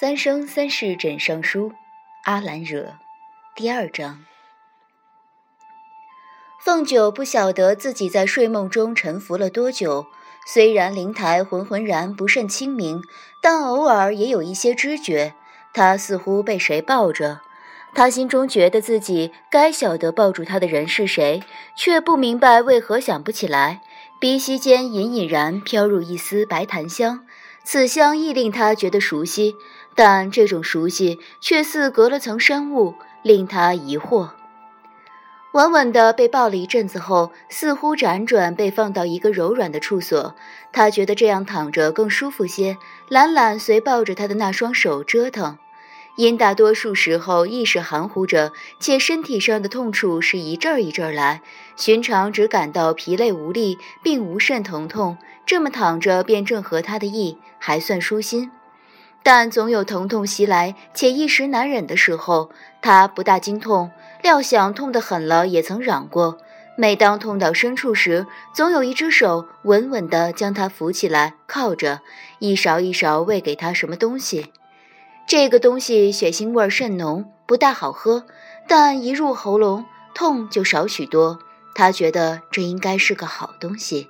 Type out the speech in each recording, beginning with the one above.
三生三世枕上书，阿兰惹，第二章。凤九不晓得自己在睡梦中沉浮了多久，虽然灵台浑浑然不甚清明，但偶尔也有一些知觉。他似乎被谁抱着，他心中觉得自己该晓得抱住他的人是谁，却不明白为何想不起来。鼻息间隐隐然飘入一丝白檀香，此香亦令他觉得熟悉。但这种熟悉却似隔了层山雾，令他疑惑。稳稳的被抱了一阵子后，似乎辗转被放到一个柔软的处所，他觉得这样躺着更舒服些，懒懒随抱着他的那双手折腾。因大多数时候意识含糊着，且身体上的痛处是一阵儿一阵儿来，寻常只感到疲累无力，并无甚疼痛。这么躺着便正合他的意，还算舒心。但总有疼痛袭来，且一时难忍的时候。他不大惊痛，料想痛得狠了，也曾嚷过。每当痛到深处时，总有一只手稳稳地将他扶起来，靠着，一勺一勺喂给他什么东西。这个东西血腥味甚浓，不大好喝，但一入喉咙，痛就少许多。他觉得这应该是个好东西。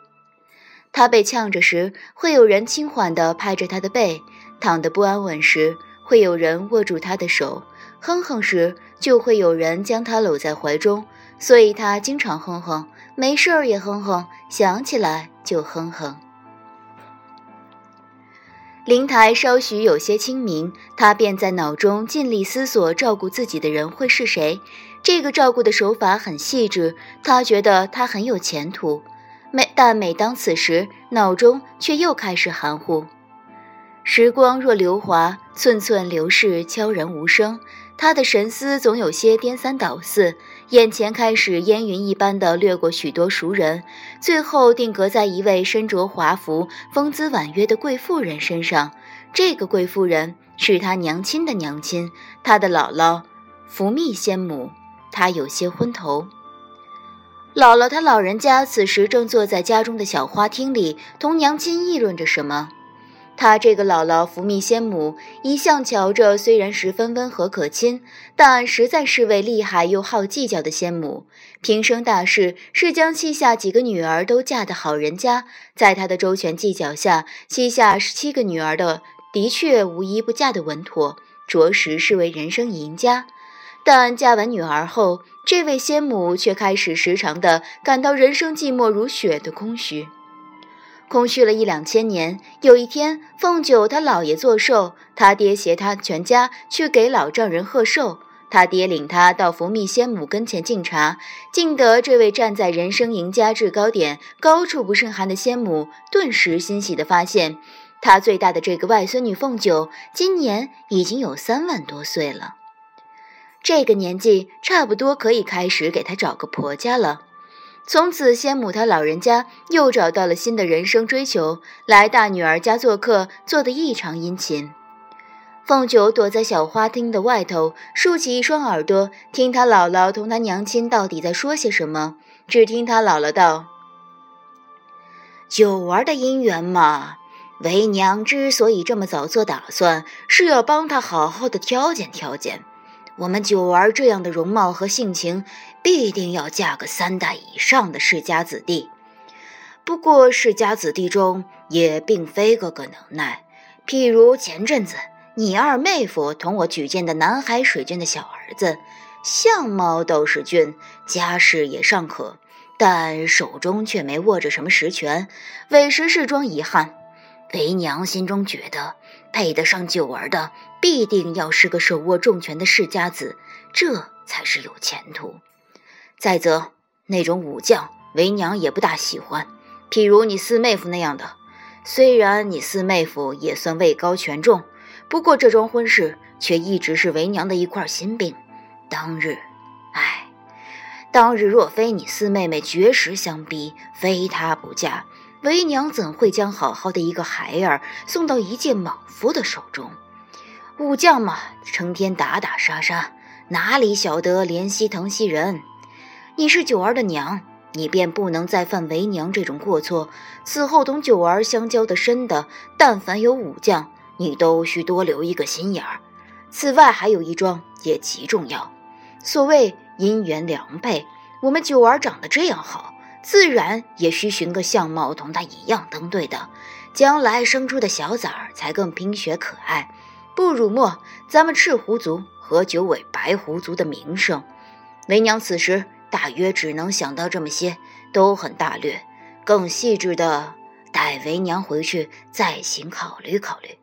他被呛着时，会有人轻缓地拍着他的背。躺得不安稳时，会有人握住他的手；哼哼时，就会有人将他搂在怀中。所以他经常哼哼，没事儿也哼哼，想起来就哼哼。灵台稍许有些清明，他便在脑中尽力思索照顾自己的人会是谁。这个照顾的手法很细致，他觉得他很有前途。每但每当此时，脑中却又开始含糊。时光若流华，寸寸流逝，悄然无声。他的神思总有些颠三倒四，眼前开始烟云一般的掠过许多熟人，最后定格在一位身着华服、风姿婉约的贵妇人身上。这个贵妇人是他娘亲的娘亲，他的姥姥福密仙母。他有些昏头。姥姥她老人家此时正坐在家中的小花厅里，同娘亲议论着什么。她这个姥姥福密仙母一向瞧着，虽然十分温和可亲，但实在是位厉害又好计较的仙母。平生大事是将膝下几个女儿都嫁的好人家，在她的周全计较下，膝下十七个女儿的的确无一不嫁得稳妥，着实是为人生赢家。但嫁完女儿后，这位仙母却开始时常的感到人生寂寞如雪的空虚。空虚了一两千年，有一天，凤九他姥爷做寿，他爹携他全家去给老丈人贺寿。他爹领他到福密仙母跟前敬茶，敬得这位站在人生赢家制高点、高处不胜寒的仙母，顿时欣喜地发现，他最大的这个外孙女凤九，今年已经有三万多岁了。这个年纪，差不多可以开始给她找个婆家了。从此，仙母她老人家又找到了新的人生追求，来大女儿家做客，做得异常殷勤。凤九躲在小花厅的外头，竖起一双耳朵，听她姥姥同她娘亲到底在说些什么。只听她姥姥道：“九儿的姻缘嘛，为娘之所以这么早做打算，是要帮她好好的挑拣挑拣。我们九儿这样的容貌和性情。”必定要嫁个三代以上的世家子弟，不过世家子弟中也并非个个能耐。譬如前阵子你二妹夫同我举荐的南海水郡的小儿子，相貌倒是俊，家世也尚可，但手中却没握着什么实权，委实是桩遗憾。为娘心中觉得，配得上九儿的，必定要是个手握重权的世家子，这才是有前途。再则，那种武将，为娘也不大喜欢。譬如你四妹夫那样的，虽然你四妹夫也算位高权重，不过这桩婚事却一直是为娘的一块心病。当日，唉，当日若非你四妹妹绝食相逼，非她不嫁，为娘怎会将好好的一个孩儿送到一介莽夫的手中？武将嘛，成天打打杀杀，哪里晓得怜惜疼惜人？你是九儿的娘，你便不能再犯为娘这种过错。此后同九儿相交的深的，但凡有武将，你都需多留一个心眼儿。此外，还有一桩也极重要。所谓姻缘良配，我们九儿长得这样好，自然也需寻个相貌同她一样登对的，将来生出的小崽儿才更冰雪可爱。不辱没咱们赤狐族和九尾白狐族的名声。为娘此时大约只能想到这么些，都很大略，更细致的，待为娘回去再行考虑考虑。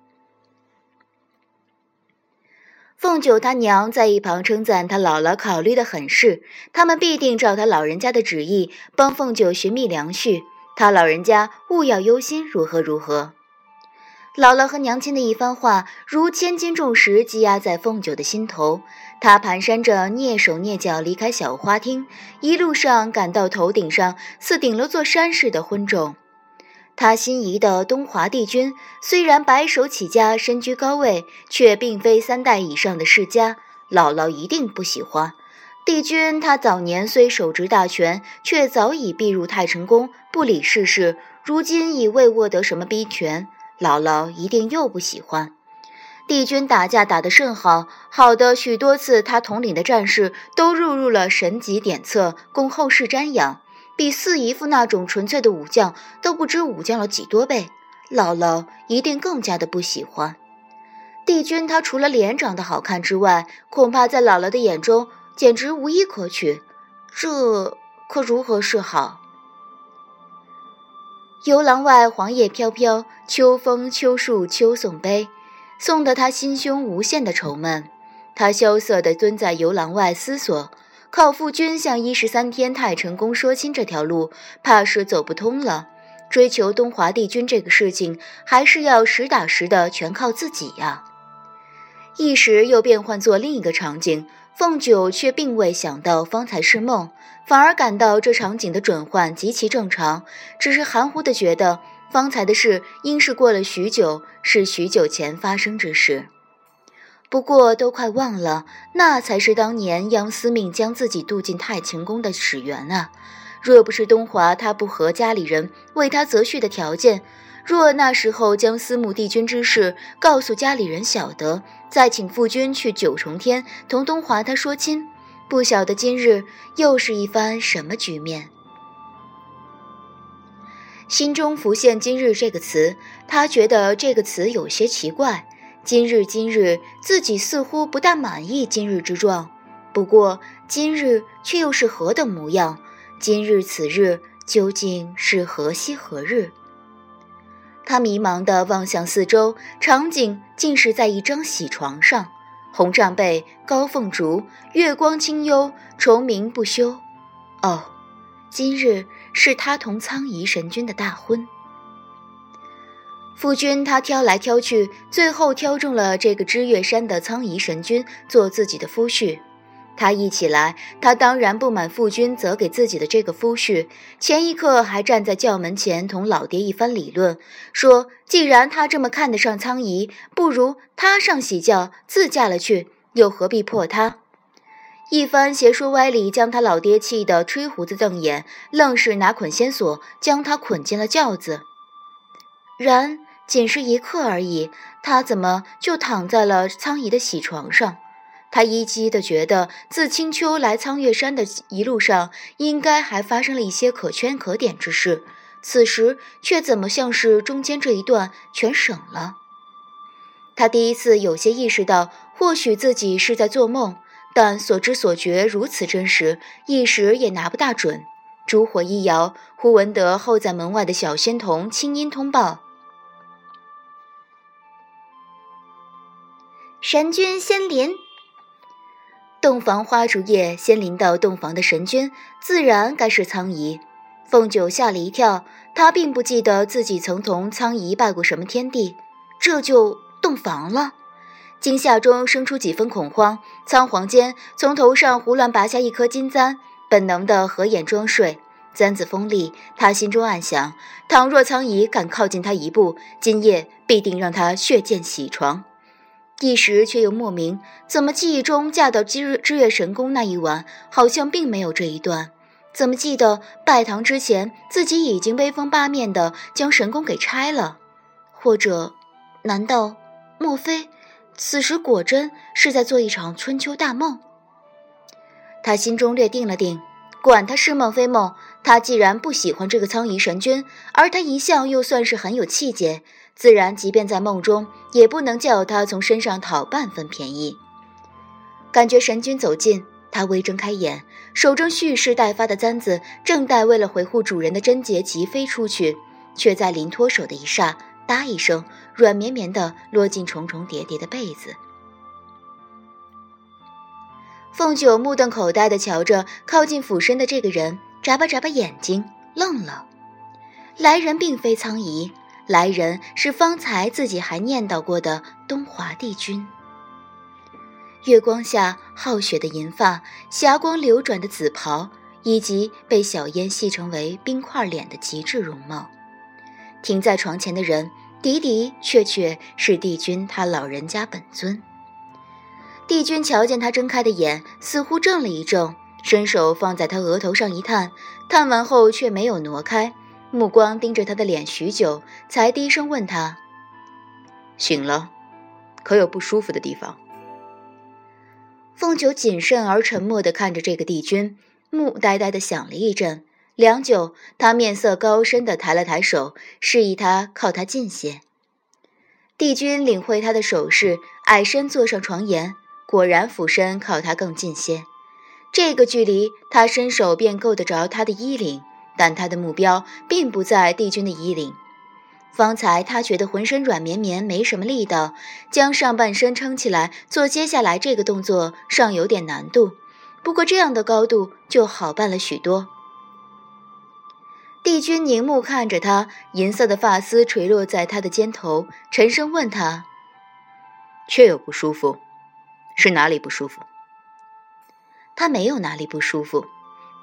凤九他娘在一旁称赞他姥姥考虑的很是，他们必定照他老人家的旨意帮凤九寻觅良婿，他老人家勿要忧心，如何如何。姥姥和娘亲的一番话如千斤重石积压在凤九的心头，他蹒跚着蹑手蹑脚离开小花厅，一路上感到头顶上似顶了座山似的昏重。他心仪的东华帝君，虽然白手起家，身居高位，却并非三代以上的世家。姥姥一定不喜欢帝君。他早年虽手执大权，却早已避入太晨宫，不理世事。如今已未握得什么兵权，姥姥一定又不喜欢。帝君打架打得甚好，好的许多次，他统领的战士都入入了神级典册，供后世瞻仰。比四姨夫那种纯粹的武将都不知武将了几多倍，姥姥一定更加的不喜欢。帝君他除了脸长得好看之外，恐怕在姥姥的眼中简直无一可取，这可如何是好？游廊外黄叶飘飘，秋风秋树秋送悲，送得他心胸无限的愁闷。他萧瑟地蹲在游廊外思索。靠父君向一十三天太成宫说亲这条路，怕是走不通了。追求东华帝君这个事情，还是要实打实的，全靠自己呀。一时又变换作另一个场景，凤九却并未想到方才是梦，反而感到这场景的转换极其正常，只是含糊的觉得方才的事应是过了许久，是许久前发生之事。不过都快忘了，那才是当年杨司命将自己渡进太清宫的始源啊！若不是东华他不和家里人为他择婿的条件，若那时候将司慕帝君之事告诉家里人晓得，再请父君去九重天同东华他说亲，不晓得今日又是一番什么局面。心中浮现“今日”这个词，他觉得这个词有些奇怪。今日今日，自己似乎不大满意今日之状。不过今日却又是何等模样？今日此日究竟是何夕何日？他迷茫地望向四周，场景竟是在一张喜床上，红帐被，高凤烛，月光清幽，虫鸣不休。哦，今日是他同苍夷神君的大婚。夫君他挑来挑去，最后挑中了这个知月山的苍夷神君做自己的夫婿。他一起来，他当然不满夫君择给自己的这个夫婿。前一刻还站在轿门前同老爹一番理论，说既然他这么看得上苍夷，不如他上喜轿自嫁了去，又何必破他？一番邪说歪理，将他老爹气得吹胡子瞪眼，愣是拿捆仙索将他捆进了轿子。然。仅是一刻而已，他怎么就躺在了苍夷的喜床上？他依稀的觉得，自青丘来苍月山的一路上，应该还发生了一些可圈可点之事，此时却怎么像是中间这一段全省了？他第一次有些意识到，或许自己是在做梦，但所知所觉如此真实，一时也拿不大准。烛火一摇，忽闻得候在门外的小仙童轻音通报。神君仙临，洞房花烛夜，仙临到洞房的神君自然该是苍夷。凤九吓了一跳，他并不记得自己曾同苍夷拜过什么天地，这就洞房了。惊吓中生出几分恐慌，仓皇间从头上胡乱拔下一颗金簪，本能的合眼装睡。簪子锋利，他心中暗想：倘若苍夷敢靠近他一步，今夜必定让他血溅喜床。一时却又莫名，怎么记忆中嫁到知知月神宫那一晚，好像并没有这一段？怎么记得拜堂之前，自己已经威风八面的将神宫给拆了？或者，难道莫非此时果真是在做一场春秋大梦？他心中略定了定，管他是梦非梦，他既然不喜欢这个苍夷神君，而他一向又算是很有气节，自然即便在梦中，也不能叫他从身上讨半分便宜。感觉神君走近，他微睁开眼，手中蓄势待发的簪子正待为了维护主人的贞洁急飞出去，却在临脱手的一刹，哒一声，软绵绵的落进重重叠叠的被子。凤九目瞪口呆的瞧着靠近俯身的这个人，眨巴眨巴眼睛，愣了。来人并非苍夷，来人是方才自己还念叨过的东华帝君。月光下，皓雪的银发，霞光流转的紫袍，以及被小烟戏成为冰块脸的极致容貌。停在床前的人，的的确确是帝君他老人家本尊。帝君瞧见他睁开的眼，似乎怔了一怔，伸手放在他额头上一探，探完后却没有挪开，目光盯着他的脸许久，才低声问他：“醒了，可有不舒服的地方？”凤九谨慎而沉默地看着这个帝君，目呆呆地想了一阵，良久，他面色高深地抬了抬手，示意他靠他近些。帝君领会他的手势，矮身坐上床沿。果然俯身靠他更近些，这个距离他伸手便够得着他的衣领，但他的目标并不在帝君的衣领。方才他觉得浑身软绵绵，没什么力道，将上半身撑起来做接下来这个动作尚有点难度，不过这样的高度就好办了许多。帝君凝目看着他，银色的发丝垂落在他的肩头，沉声问他：“确有不舒服？”是哪里不舒服？他没有哪里不舒服。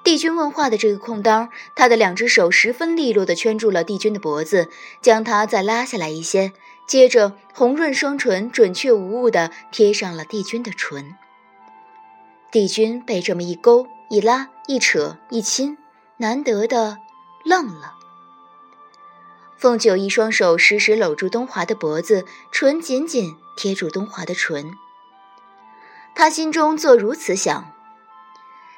帝君问话的这个空当，他的两只手十分利落地圈住了帝君的脖子，将他再拉下来一些，接着红润双唇准确无误地贴上了帝君的唇。帝君被这么一勾一拉一扯一亲，难得的愣了。凤九一双手实时搂住东华的脖子，唇紧紧贴住东华的唇。他心中做如此想，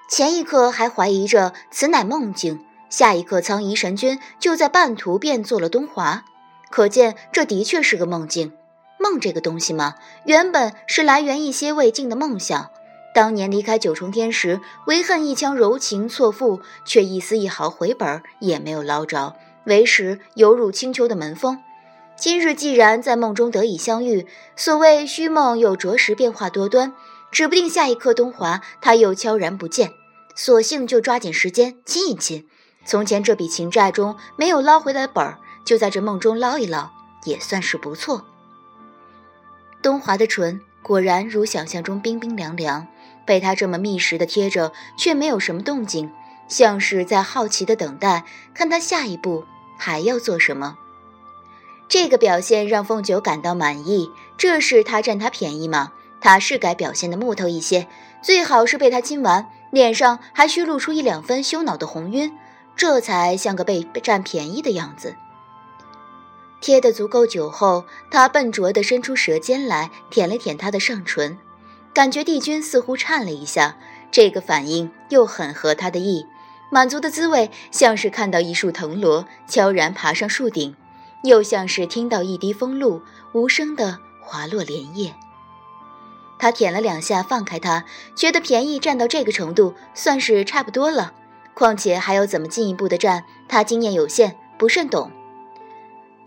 前一刻还怀疑着此乃梦境，下一刻苍夷神君就在半途便做了东华，可见这的确是个梦境。梦这个东西嘛，原本是来源一些未尽的梦想。当年离开九重天时，唯恨一腔柔情错付，却一丝一毫回本也没有捞着，为时犹如青丘的门风。今日既然在梦中得以相遇，所谓虚梦又着实变化多端。指不定下一刻东华他又悄然不见，索性就抓紧时间亲一亲。从前这笔情债中没有捞回来的本儿，就在这梦中捞一捞，也算是不错。东华的唇果然如想象中冰冰凉凉，被他这么密实的贴着，却没有什么动静，像是在好奇的等待，看他下一步还要做什么。这个表现让凤九感到满意，这是他占他便宜吗？他是该表现的木头一些，最好是被他亲完，脸上还需露出一两分羞恼的红晕，这才像个被占便宜的样子。贴得足够久后，他笨拙地伸出舌尖来舔了舔他的上唇，感觉帝君似乎颤了一下，这个反应又很合他的意，满足的滋味像是看到一束藤萝悄然爬上树顶，又像是听到一滴风露无声的滑落莲叶。他舔了两下，放开他，觉得便宜占到这个程度，算是差不多了。况且还要怎么进一步的占，他经验有限，不甚懂。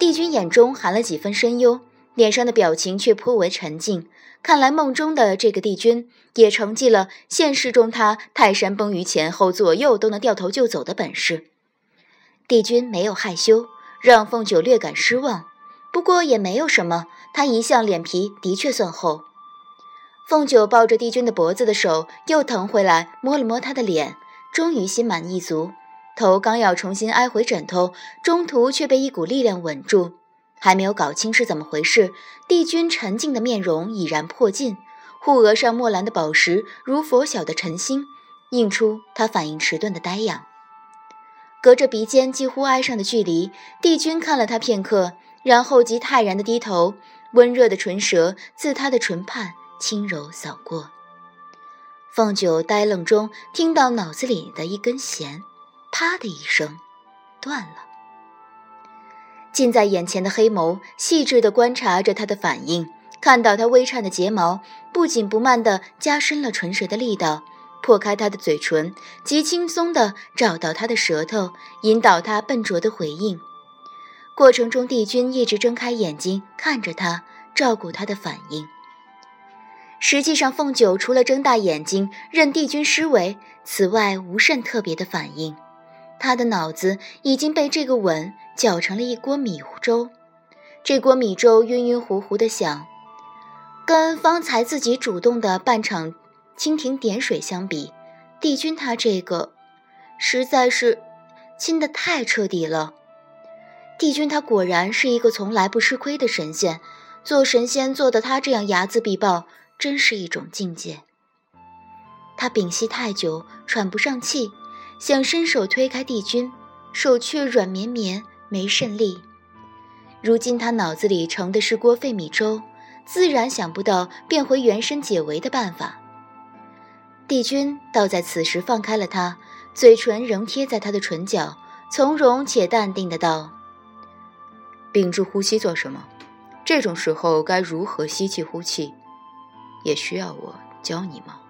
帝君眼中含了几分深忧，脸上的表情却颇为沉静。看来梦中的这个帝君也承继了现实中他泰山崩于前后左右都能掉头就走的本事。帝君没有害羞，让凤九略感失望。不过也没有什么，他一向脸皮的确算厚。凤九抱着帝君的脖子的手又腾回来，摸了摸他的脸，终于心满意足。头刚要重新挨回枕头，中途却被一股力量稳住。还没有搞清是怎么回事，帝君沉静的面容已然破镜，护额上墨蓝的宝石如佛晓的晨星，映出他反应迟钝的呆样。隔着鼻尖几乎挨上的距离，帝君看了他片刻，然后即泰然的低头。温热的唇舌自他的唇畔轻柔扫过。凤九呆愣中，听到脑子里的一根弦，啪的一声，断了。近在眼前的黑眸细致地观察着他的反应，看到他微颤的睫毛，不紧不慢地加深了唇舌的力道，破开他的嘴唇，极轻松地找到他的舌头，引导他笨拙的回应。过程中，帝君一直睁开眼睛看着他，照顾他的反应。实际上，凤九除了睁大眼睛任帝君施为，此外无甚特别的反应。他的脑子已经被这个吻搅成了一锅米粥，这锅米粥晕晕乎乎的响，跟方才自己主动的半场蜻蜓点水相比，帝君他这个实在是亲得太彻底了。帝君他果然是一个从来不吃亏的神仙，做神仙做的他这样睚眦必报。真是一种境界。他屏息太久，喘不上气，想伸手推开帝君，手却软绵绵，没甚利。如今他脑子里盛的是锅沸米粥，自然想不到变回原身解围的办法。帝君倒在此时放开了他，嘴唇仍贴在他的唇角，从容且淡定的道：“屏住呼吸做什么？这种时候该如何吸气呼气？”也需要我教你吗？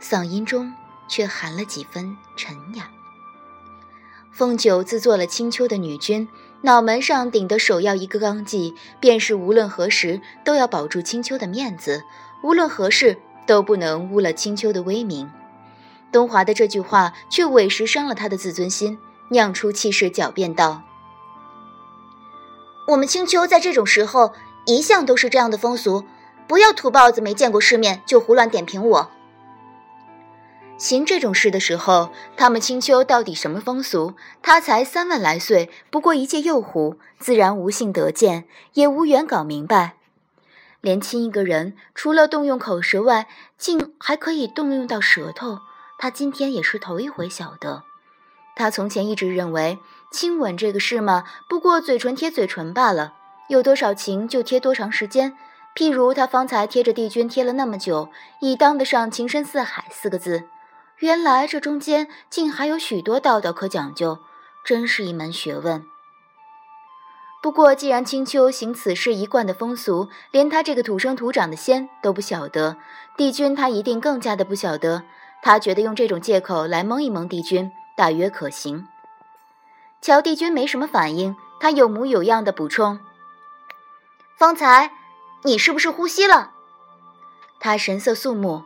嗓音中却含了几分沉哑。凤九自做了青丘的女君，脑门上顶的首要一个纲纪，便是无论何时都要保住青丘的面子，无论何事都不能污了青丘的威名。东华的这句话却委实伤了他的自尊心，酿出气势狡辩道：“我们青丘在这种时候一向都是这样的风俗。”不要土包子没见过世面就胡乱点评我。行这种事的时候，他们青丘到底什么风俗？他才三万来岁，不过一介幼狐，自然无幸得见，也无缘搞明白。连亲一个人，除了动用口舌外，竟还可以动用到舌头。他今天也是头一回晓得。他从前一直认为，亲吻这个事嘛，不过嘴唇贴嘴唇罢了，有多少情就贴多长时间。譬如他方才贴着帝君贴了那么久，已当得上“情深似海”四个字。原来这中间竟还有许多道道可讲究，真是一门学问。不过既然青丘行此事一贯的风俗，连他这个土生土长的仙都不晓得，帝君他一定更加的不晓得。他觉得用这种借口来蒙一蒙帝君，大约可行。瞧帝君没什么反应，他有模有样的补充：“方才。”你是不是呼吸了？他神色肃穆。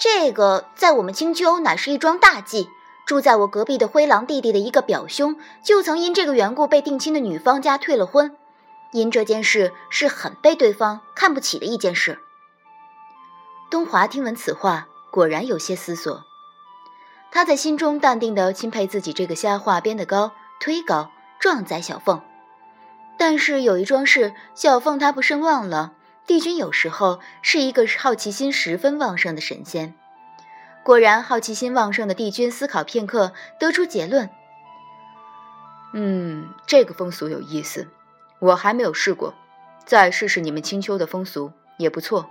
这个在我们青丘乃是一桩大忌。住在我隔壁的灰狼弟弟的一个表兄，就曾因这个缘故被定亲的女方家退了婚。因这件事是很被对方看不起的一件事。东华听闻此话，果然有些思索。他在心中淡定地钦佩自己这个瞎话编得高，推高，壮哉小凤。但是有一桩事，小凤她不慎忘了。帝君有时候是一个好奇心十分旺盛的神仙。果然，好奇心旺盛的帝君思考片刻，得出结论：嗯，这个风俗有意思，我还没有试过，再试试你们青丘的风俗也不错。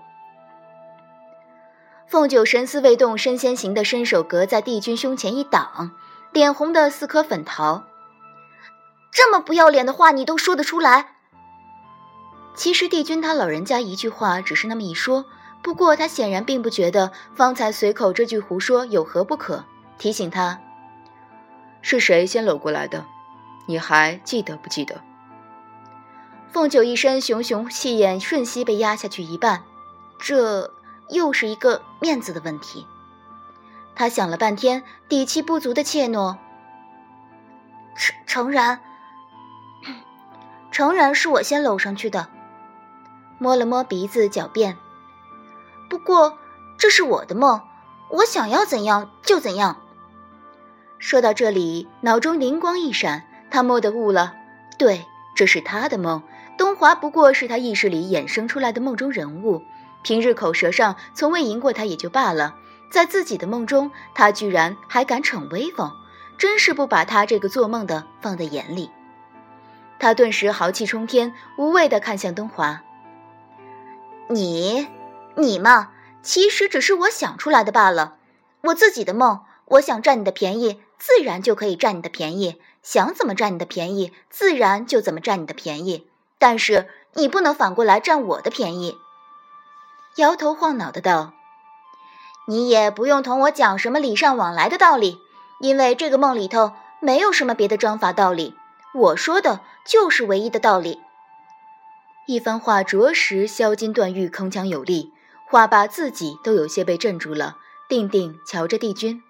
凤九神思未动，身先行的伸手隔在帝君胸前一挡，脸红的似颗粉桃。这么不要脸的话，你都说得出来？其实帝君他老人家一句话只是那么一说，不过他显然并不觉得方才随口这句胡说有何不可，提醒他：是谁先搂过来的？你还记得不记得？凤九一身熊熊气焰瞬息被压下去一半，这又是一个面子的问题。他想了半天，底气不足的怯懦：“诚诚然。”诚然是我先搂上去的，摸了摸鼻子，狡辩。不过这是我的梦，我想要怎样就怎样。说到这里，脑中灵光一闪，他蓦地悟了，对，这是他的梦。东华不过是他意识里衍生出来的梦中人物，平日口舌上从未赢过他也就罢了，在自己的梦中，他居然还敢逞威风，真是不把他这个做梦的放在眼里。他顿时豪气冲天，无畏地看向东华：“你，你嘛，其实只是我想出来的罢了。我自己的梦，我想占你的便宜，自然就可以占你的便宜；想怎么占你的便宜，自然就怎么占你的便宜。但是你不能反过来占我的便宜。”摇头晃脑的道：“你也不用同我讲什么礼尚往来的道理，因为这个梦里头没有什么别的章法道理。”我说的就是唯一的道理。一番话着实削金断玉，铿锵有力，话罢自己都有些被镇住了，定定瞧着帝君。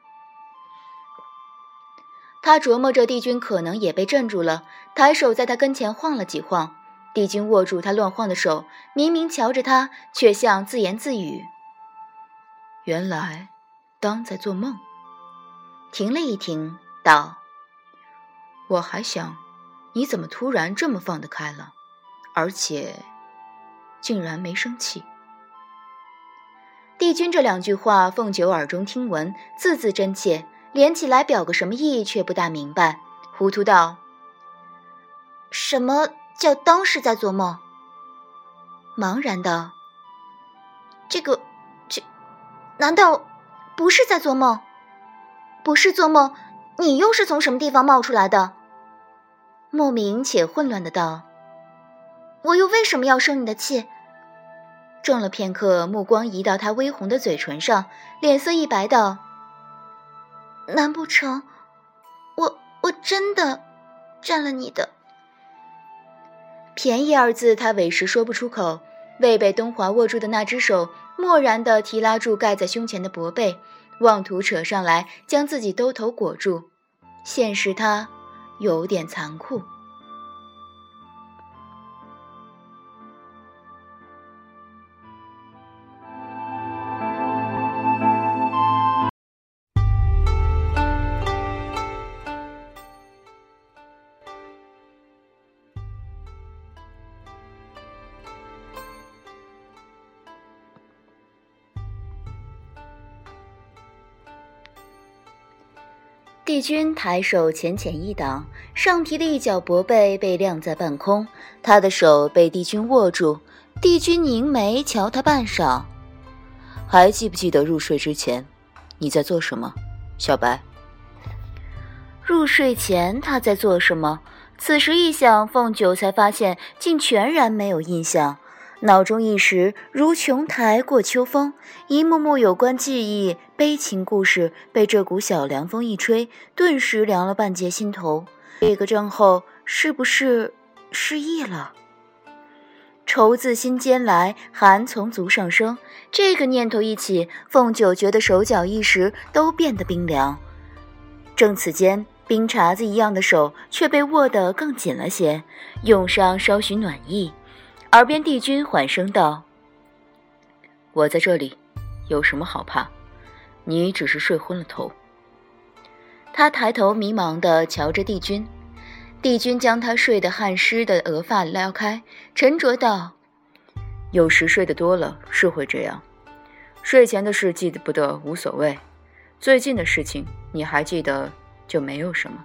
他琢磨着帝君可能也被镇住了，抬手在他跟前晃了几晃。帝君握住他乱晃的手，明明瞧着他，却像自言自语：“原来当在做梦。”停了一停，道：“我还想。”你怎么突然这么放得开了，而且竟然没生气？帝君这两句话，凤九耳中听闻，字字真切，连起来表个什么意，却不大明白，糊涂道：“什么叫当是在做梦？”茫然道：“这个，这难道不是在做梦？不是做梦，你又是从什么地方冒出来的？”莫名且混乱的道：“我又为什么要生你的气？”怔了片刻，目光移到他微红的嘴唇上，脸色一白道：“难不成，我我真的占了你的便宜？”二字他委实说不出口，未被东华握住的那只手蓦然的提拉住盖在胸前的薄被，妄图扯上来将自己兜头裹住，现实他。有点残酷。帝君抬手浅浅一挡，上提的一角薄被被晾在半空，他的手被帝君握住。帝君凝眉瞧他半晌，还记不记得入睡之前你在做什么，小白？入睡前他在做什么？此时一想，凤九才发现竟全然没有印象。脑中一时如琼台过秋风，一幕幕有关记忆、悲情故事被这股小凉风一吹，顿时凉了半截心头。这个症候是不是失忆了？愁自心间来，寒从足上升。这个念头一起，凤九觉得手脚一时都变得冰凉。正此间，冰碴子一样的手却被握得更紧了些，用上稍许暖意。耳边，帝君缓声道：“我在这里，有什么好怕？你只是睡昏了头。”他抬头迷茫地瞧着帝君，帝君将他睡得汗湿的额发撩开，沉着道：“有时睡得多了是会这样，睡前的事记得不得无所谓，最近的事情你还记得就没有什么。”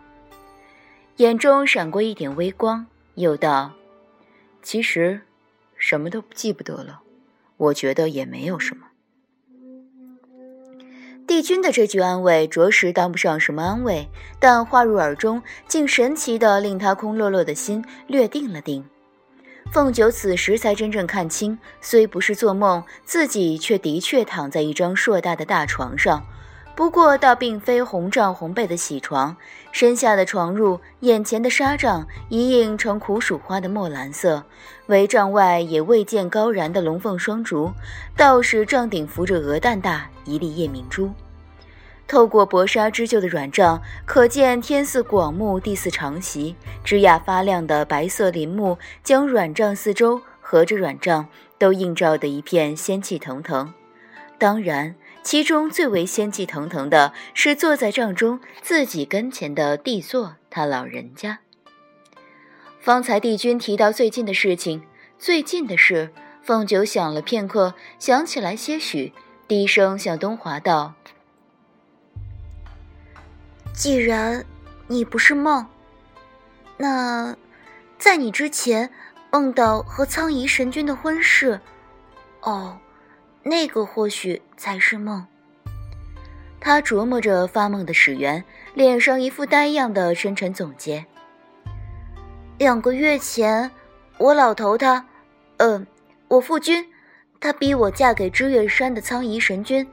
眼中闪过一点微光，又道：“其实。”什么都记不得了，我觉得也没有什么。帝君的这句安慰着实当不上什么安慰，但话入耳中，竟神奇的令他空落落的心略定了定。凤九此时才真正看清，虽不是做梦，自己却的确躺在一张硕大的大床上。不过，倒并非红帐红被的喜床，身下的床褥，眼前的纱帐一映成苦薯花的墨蓝色，帷帐外也未见高燃的龙凤双烛，倒是帐顶浮着鹅蛋大一粒夜明珠。透过薄纱织就的软帐，可见天似广幕，地似长席，枝桠发亮的白色林木将软帐四周合着软帐都映照得一片仙气腾腾。当然。其中最为仙气腾腾的是坐在帐中自己跟前的帝座，他老人家。方才帝君提到最近的事情，最近的事，凤九想了片刻，想起来些许，低声向东华道：“既然你不是梦，那在你之前梦到和苍夷神君的婚事。哦，那个或许才是梦。他琢磨着发梦的始源，脸上一副呆样的深沉总结。两个月前，我老头他，嗯，我父君，他逼我嫁给知月山的苍夷神君。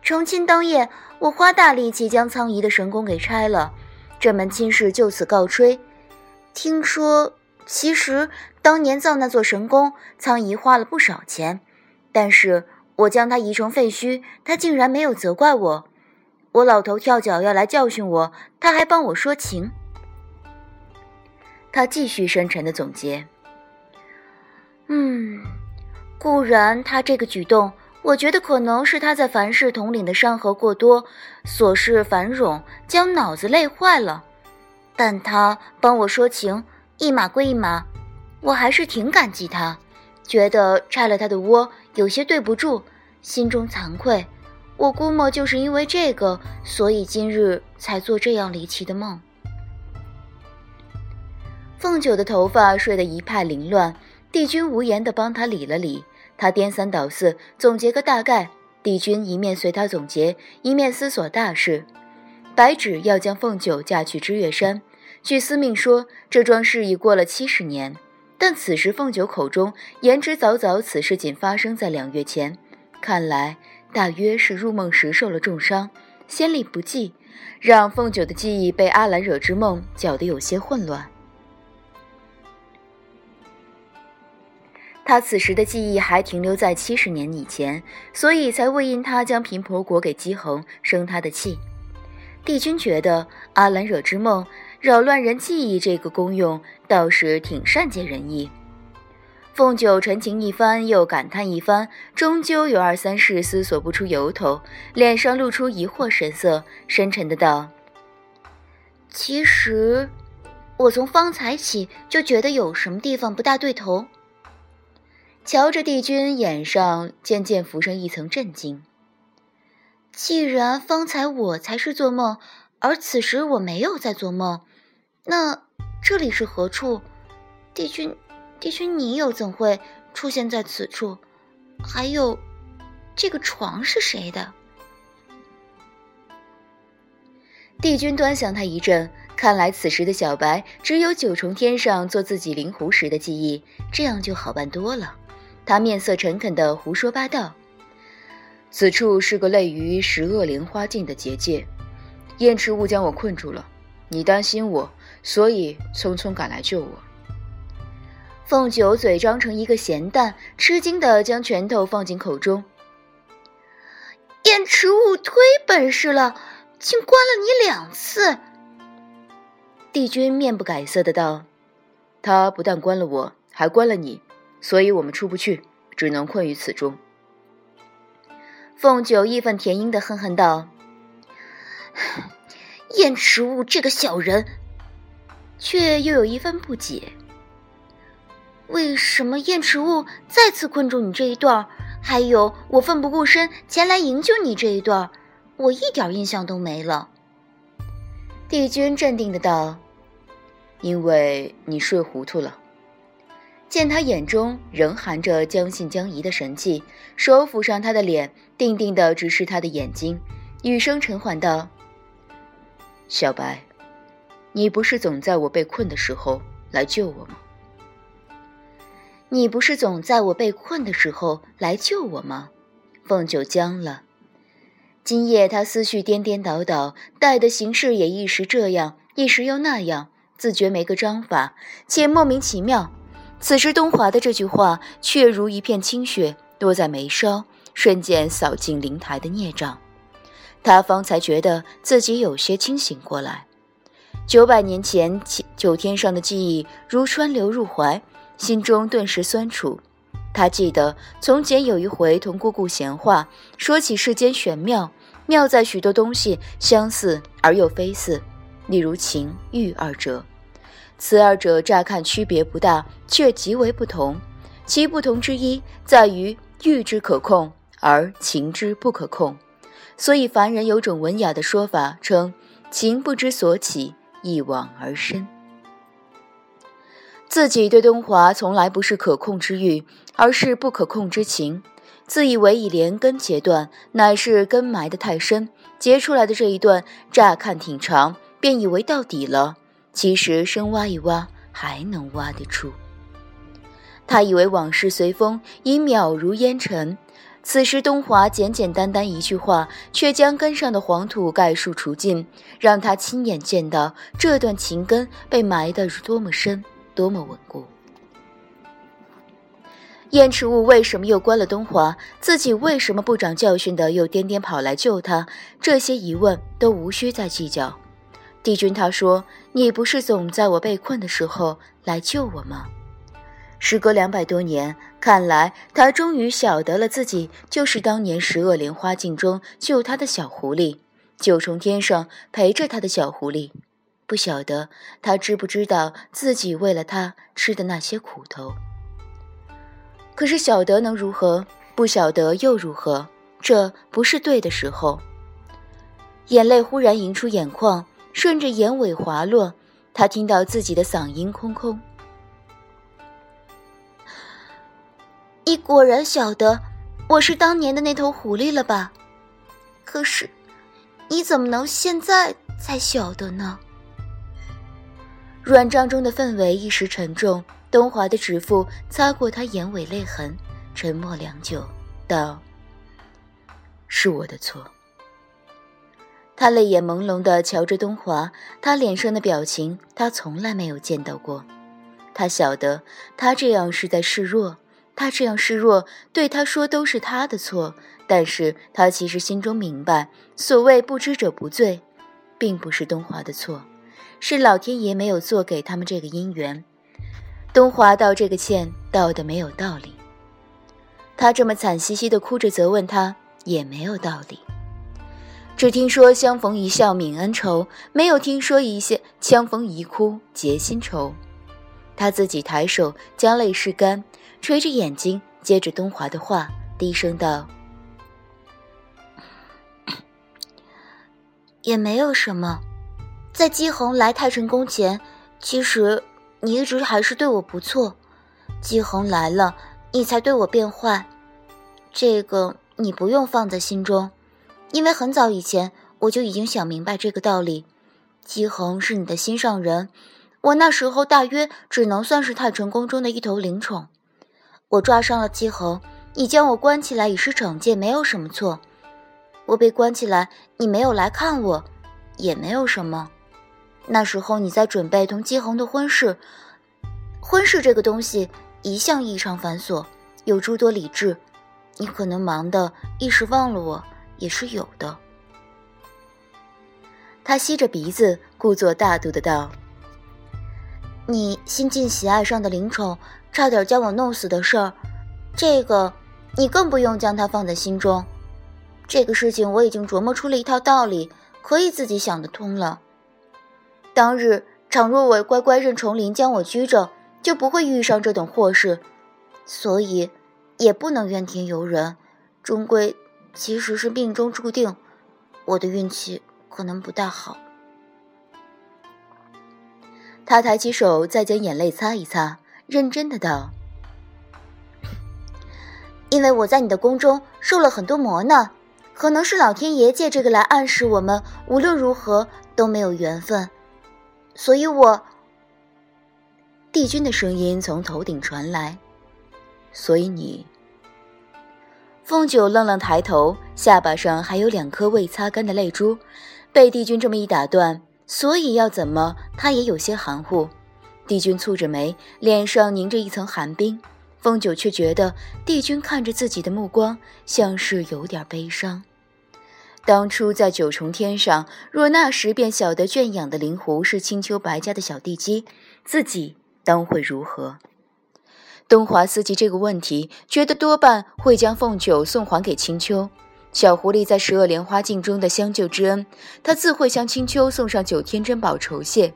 成亲当夜，我花大力气将苍夷的神宫给拆了，这门亲事就此告吹。听说，其实当年造那座神宫，苍夷花了不少钱，但是我将他移成废墟，他竟然没有责怪我。我老头跳脚要来教训我，他还帮我说情。他继续深沉的总结：“嗯，固然他这个举动，我觉得可能是他在凡事统领的山河过多，琐事繁冗，将脑子累坏了。但他帮我说情，一码归一码，我还是挺感激他，觉得拆了他的窝有些对不住，心中惭愧。”我估摸就是因为这个，所以今日才做这样离奇的梦。凤九的头发睡得一派凌乱，帝君无言地帮他理了理。他颠三倒四总结个大概，帝君一面随他总结，一面思索大事。白芷要将凤九嫁去知月山，据司命说，这桩事已过了七十年，但此时凤九口中言之凿凿，此事仅发生在两月前，看来。大约是入梦时受了重伤，先例不济，让凤九的记忆被阿兰惹之梦搅得有些混乱。他此时的记忆还停留在七十年以前，所以才会因他将平婆国给姬恒，生他的气。帝君觉得阿兰惹之梦扰乱人记忆这个功用倒是挺善解人意。凤九陈情一番，又感叹一番，终究有二三事思索不出由头，脸上露出疑惑神色，深沉的道：“其实，我从方才起就觉得有什么地方不大对头。”瞧着帝君眼上渐渐浮上一层震惊。既然方才我才是做梦，而此时我没有在做梦，那这里是何处？帝君。帝君，你又怎会出现在此处？还有，这个床是谁的？帝君端详他一阵，看来此时的小白只有九重天上做自己灵狐时的记忆，这样就好办多了。他面色诚恳的胡说八道：“此处是个类于十恶莲花境的结界，燕池雾将我困住了。你担心我，所以匆匆赶来救我。”凤九嘴张成一个咸蛋，吃惊的将拳头放进口中。燕池雾忒本事了，竟关了你两次。帝君面不改色的道：“他不但关了我，还关了你，所以我们出不去，只能困于此中。”凤九义愤填膺的恨恨道：“ 燕池雾这个小人，却又有一分不解。”为什么燕池雾再次困住你这一段？还有我奋不顾身前来营救你这一段，我一点印象都没了。帝君镇定的道：“因为你睡糊涂了。”见他眼中仍含着将信将疑的神气，手抚上他的脸，定定的直视他的眼睛，语声沉缓道：“小白，你不是总在我被困的时候来救我吗？”你不是总在我被困的时候来救我吗？凤九僵了。今夜他思绪颠颠倒倒，待的形势也一时这样，一时又那样，自觉没个章法，且莫名其妙。此时东华的这句话，却如一片清雪落在眉梢，瞬间扫尽灵台的孽障。他方才觉得自己有些清醒过来。九百年前九天上的记忆如川流入怀。心中顿时酸楚，他记得从前有一回同姑姑闲话，说起世间玄妙，妙在许多东西相似而又非似，例如情欲二者。此二者乍看区别不大，却极为不同。其不同之一在于欲之可控，而情之不可控。所以凡人有种文雅的说法，称情不知所起，一往而深。自己对东华从来不是可控之欲，而是不可控之情。自以为已连根截断，乃是根埋得太深，结出来的这一段乍看挺长，便以为到底了。其实深挖一挖，还能挖得出。他以为往事随风，已渺如烟尘。此时东华简简单单一句话，却将根上的黄土概数除尽，让他亲眼见到这段情根被埋得多么深，多么稳固。燕赤雾为什么又关了东华？自己为什么不长教训的又颠颠跑来救他？这些疑问都无需再计较。帝君他说：“你不是总在我被困的时候来救我吗？”时隔两百多年，看来他终于晓得了，自己就是当年十恶莲花镜中救他的小狐狸，九重天上陪着他的小狐狸。不晓得他知不知道自己为了他吃的那些苦头。可是晓得能如何？不晓得又如何？这不是对的时候。眼泪忽然盈出眼眶，顺着眼尾滑落。他听到自己的嗓音空空。你果然晓得我是当年的那头狐狸了吧？可是，你怎么能现在才晓得呢？软帐中的氛围一时沉重。东华的指腹擦过他眼尾泪痕，沉默良久，道：“是我的错。”他泪眼朦胧地瞧着东华，他脸上的表情他从来没有见到过。他晓得他这样是在示弱，他这样示弱对他说都是他的错，但是他其实心中明白，所谓不知者不罪，并不是东华的错，是老天爷没有做给他们这个姻缘。东华道这个歉道的没有道理，他这么惨兮兮的哭着责问他也没有道理。只听说相逢一笑泯恩仇，没有听说一些相逢一哭结新仇。他自己抬手将泪拭干，垂着眼睛接着东华的话，低声道：“也没有什么，在姬恒来太晨宫前，其实……”你一直还是对我不错，姬恒来了，你才对我变坏。这个你不用放在心中，因为很早以前我就已经想明白这个道理。姬恒是你的心上人，我那时候大约只能算是太晨宫中的一头灵宠。我抓伤了季恒，你将我关起来以示惩戒，没有什么错。我被关起来，你没有来看我，也没有什么。那时候你在准备同姬恒的婚事，婚事这个东西一向异常繁琐，有诸多理智，你可能忙得一时忘了我，也是有的。他吸着鼻子，故作大度的道：“你新晋喜爱上的灵宠，差点将我弄死的事儿，这个你更不用将它放在心中。这个事情我已经琢磨出了一套道理，可以自己想得通了。”当日，倘若我乖乖认崇林将我拘着，就不会遇上这等祸事，所以也不能怨天尤人。终归，其实是命中注定，我的运气可能不大好。他抬起手，再将眼泪擦一擦，认真的道：“因为我在你的宫中受了很多磨难，可能是老天爷借这个来暗示我们，无论如何都没有缘分。”所以，我帝君的声音从头顶传来。所以你，凤九愣愣抬头，下巴上还有两颗未擦干的泪珠。被帝君这么一打断，所以要怎么，他也有些含糊。帝君蹙着眉，脸上凝着一层寒冰。凤九却觉得帝君看着自己的目光，像是有点悲伤。当初在九重天上，若那时便晓得圈养的灵狐是青丘白家的小地姬，自己当会如何？东华思及这个问题，觉得多半会将凤九送还给青丘。小狐狸在十恶莲花镜中的相救之恩，他自会向青丘送上九天珍宝酬谢。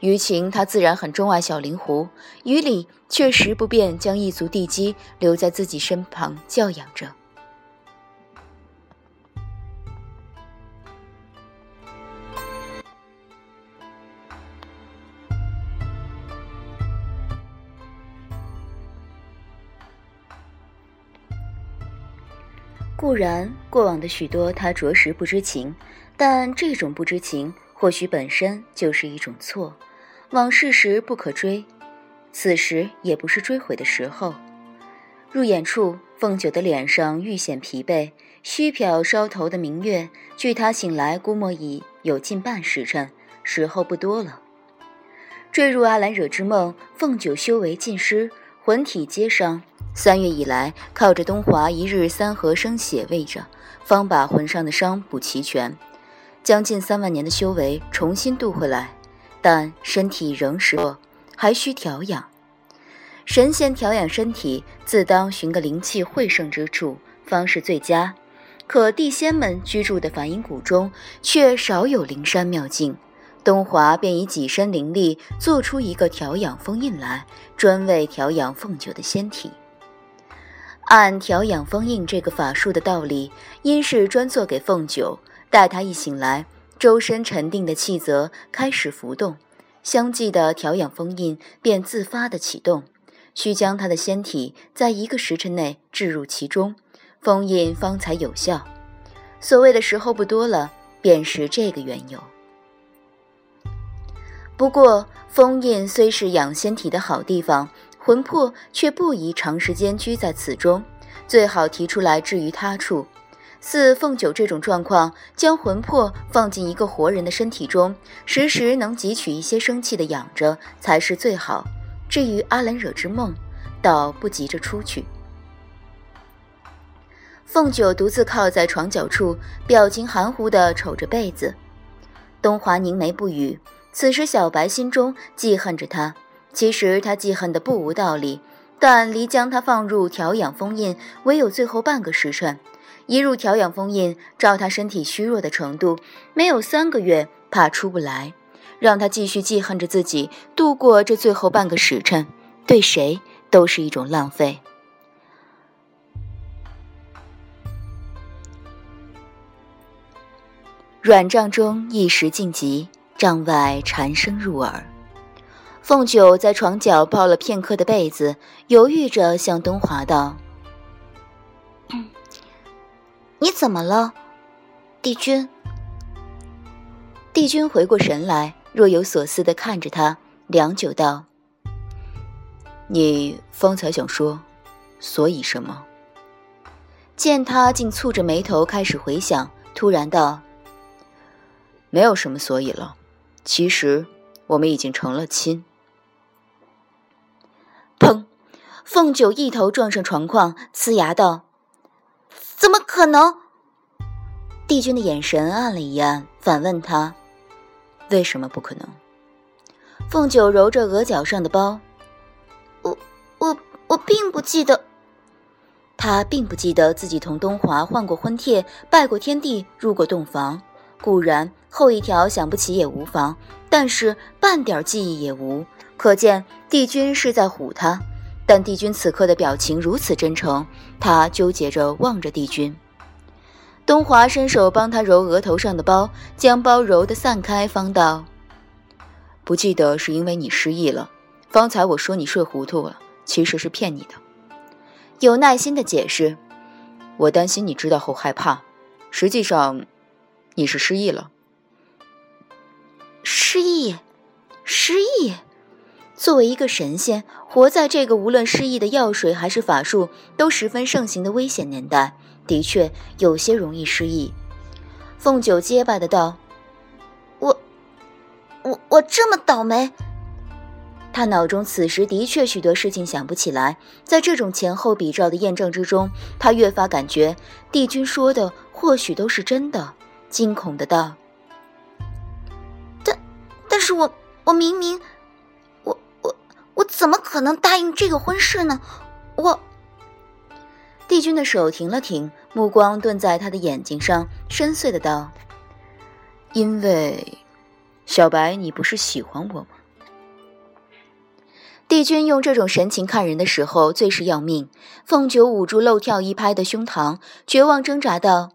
于情他自然很钟爱小灵狐，于理确实不便将一族地基留在自己身旁教养着。固然，过往的许多他着实不知情，但这种不知情或许本身就是一种错。往事时不可追，此时也不是追悔的时候。入眼处，凤九的脸上愈显疲惫，虚瞟梢头的明月。距他醒来，估摸已有近半时辰，时候不多了。坠入阿兰惹之梦，凤九修为尽失，魂体皆伤。三月以来，靠着东华一日三合生血喂着，方把魂上的伤补齐全，将近三万年的修为重新渡回来。但身体仍是弱，还需调养。神仙调养身体，自当寻个灵气汇盛之处，方是最佳。可地仙们居住的梵音谷中，却少有灵山妙境。东华便以己身灵力，做出一个调养封印来，专为调养凤九的仙体。按调养封印这个法术的道理，因是专做给凤九。待他一醒来，周身沉定的气则开始浮动，相继的调养封印便自发的启动。需将他的仙体在一个时辰内置入其中，封印方才有效。所谓的时候不多了，便是这个缘由。不过，封印虽是养仙体的好地方，魂魄却不宜长时间居在此中，最好提出来置于他处。似凤九这种状况，将魂魄放进一个活人的身体中，时时能汲取一些生气的养着，才是最好。至于阿兰惹之梦，倒不急着出去。凤九独自靠在床角处，表情含糊地瞅着被子。东华凝眉不语。此时，小白心中记恨着他。其实他记恨的不无道理，但离将他放入调养封印，唯有最后半个时辰。一入调养封印，照他身体虚弱的程度，没有三个月，怕出不来。让他继续记恨着自己，度过这最后半个时辰，对谁都是一种浪费。软帐中一时静极。帐外蝉声入耳，凤九在床角抱了片刻的被子，犹豫着向东华道：“你怎么了，帝君？”帝君回过神来，若有所思的看着他，良久道：“你方才想说，所以什么？”见他竟蹙着眉头开始回想，突然道：“没有什么所以了。”其实，我们已经成了亲。砰！凤九一头撞上床框，呲牙道：“可能？”帝君的眼神暗了一暗，反问他：“为什么不可能？”凤九揉着额角上的包：“我、我、我并不记得。”他并不记得自己同东华换过婚帖，拜过天地，入过洞房。固然后一条想不起也无妨，但是半点记忆也无，可见帝君是在唬他。但帝君此刻的表情如此真诚，他纠结着望着帝君。东华伸手帮他揉额头上的包，将包揉得散开，方道：“不记得是因为你失忆了。方才我说你睡糊涂了，其实是骗你的。有耐心的解释，我担心你知道后害怕，实际上。”你是失忆了？失忆，失忆。作为一个神仙，活在这个无论失忆的药水还是法术都十分盛行的危险年代，的确有些容易失忆。凤九结巴的道：“我，我，我这么倒霉。”他脑中此时的确许多事情想不起来，在这种前后比照的验证之中，他越发感觉帝君说的或许都是真的。惊恐的道：“但，但是我，我明明，我，我，我怎么可能答应这个婚事呢？我……”帝君的手停了停，目光顿在他的眼睛上，深邃的道：“因为，小白，你不是喜欢我吗？”帝君用这种神情看人的时候，最是要命。凤九捂住漏跳一拍的胸膛，绝望挣扎道。